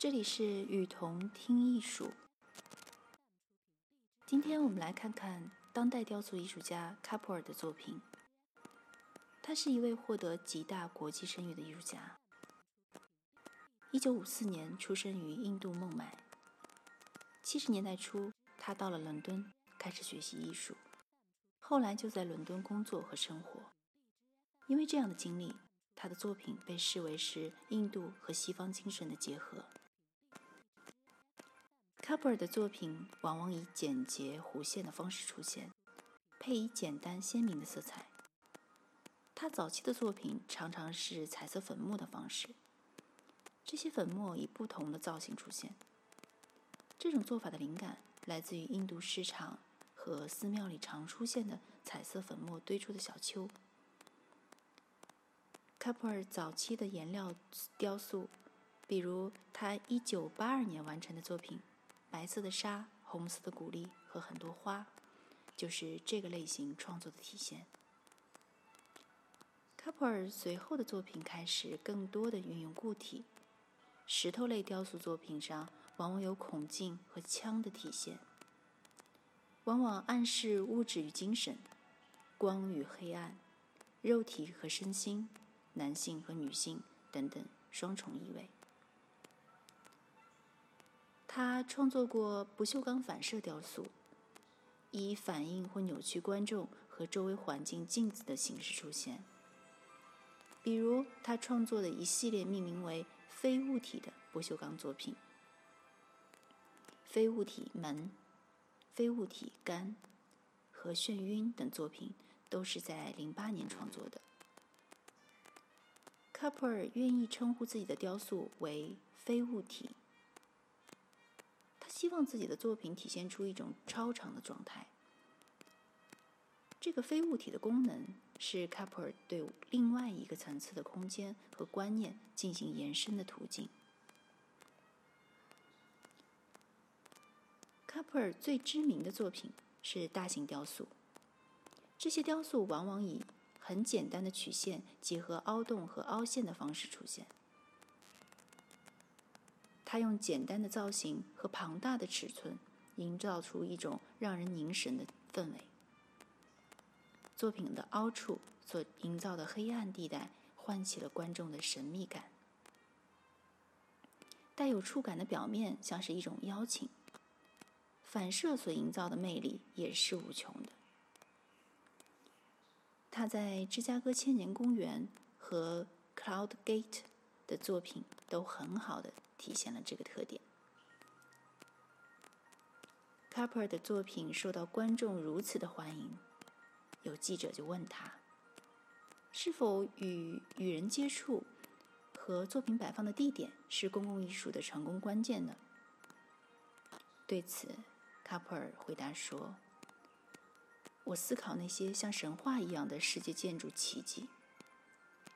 这里是雨桐听艺术。今天我们来看看当代雕塑艺术家卡普尔的作品。他是一位获得极大国际声誉的艺术家。一九五四年出生于印度孟买。七十年代初，他到了伦敦，开始学习艺术。后来就在伦敦工作和生活。因为这样的经历，他的作品被视为是印度和西方精神的结合。卡普尔的作品往往以简洁弧线的方式出现，配以简单鲜明的色彩。他早期的作品常常是彩色粉末的方式，这些粉末以不同的造型出现。这种做法的灵感来自于印度市场和寺庙里常出现的彩色粉末堆出的小丘。卡普尔早期的颜料雕塑，比如他1982年完成的作品。白色的沙、红色的谷粒和很多花，就是这个类型创作的体现。卡普尔随后的作品开始更多的运用固体，石头类雕塑作品上往往有孔径和枪的体现，往往暗示物质与精神、光与黑暗、肉体和身心、男性和女性等等双重意味。他创作过不锈钢反射雕塑，以反映或扭曲观众和周围环境镜子的形式出现。比如，他创作的一系列命名为“非物体”的不锈钢作品，“非物体门”、“非物体杆”和“眩晕”等作品都是在零八年创作的。卡普尔愿意称呼自己的雕塑为“非物体”。希望自己的作品体现出一种超常的状态。这个非物体的功能是卡普尔对另外一个层次的空间和观念进行延伸的途径。卡普尔最知名的作品是大型雕塑，这些雕塑往往以很简单的曲线结合凹洞和凹陷的方式出现。他用简单的造型和庞大的尺寸，营造出一种让人凝神的氛围。作品的凹处所营造的黑暗地带，唤起了观众的神秘感。带有触感的表面像是一种邀请，反射所营造的魅力也是无穷的。他在芝加哥千年公园和 Cloud Gate 的作品都很好的。体现了这个特点。卡普尔的作品受到观众如此的欢迎，有记者就问他：“是否与与人接触和作品摆放的地点是公共艺术的成功关键呢？”对此，卡普尔回答说：“我思考那些像神话一样的世界建筑奇迹，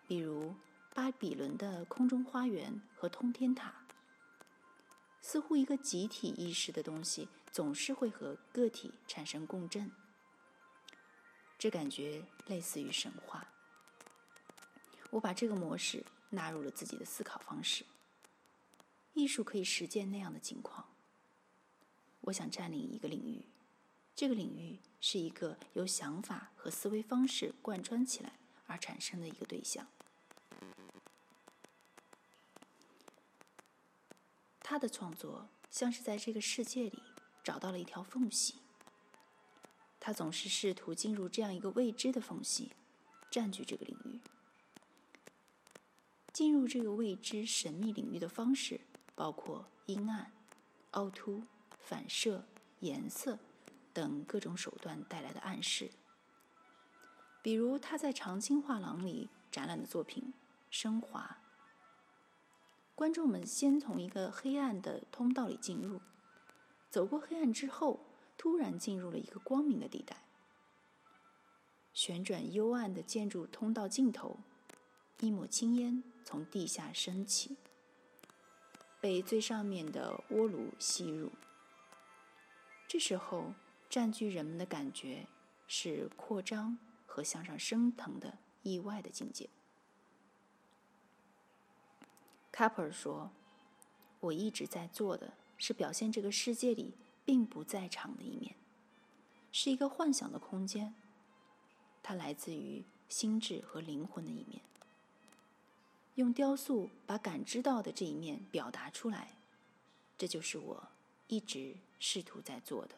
比如巴比伦的空中花园和通天塔。”似乎一个集体意识的东西总是会和个体产生共振，这感觉类似于神话。我把这个模式纳入了自己的思考方式。艺术可以实践那样的境况。我想占领一个领域，这个领域是一个由想法和思维方式贯穿起来而产生的一个对象。他的创作像是在这个世界里找到了一条缝隙。他总是试图进入这样一个未知的缝隙，占据这个领域。进入这个未知神秘领域的方式包括阴暗、凹凸、反射、颜色等各种手段带来的暗示。比如他在长青画廊里展览的作品《升华》。观众们先从一个黑暗的通道里进入，走过黑暗之后，突然进入了一个光明的地带。旋转幽暗的建筑通道尽头，一抹青烟从地下升起，被最上面的锅炉吸入。这时候，占据人们的感觉是扩张和向上升腾的意外的境界。卡普尔说：“我一直在做的是表现这个世界里并不在场的一面，是一个幻想的空间。它来自于心智和灵魂的一面。用雕塑把感知到的这一面表达出来，这就是我一直试图在做的。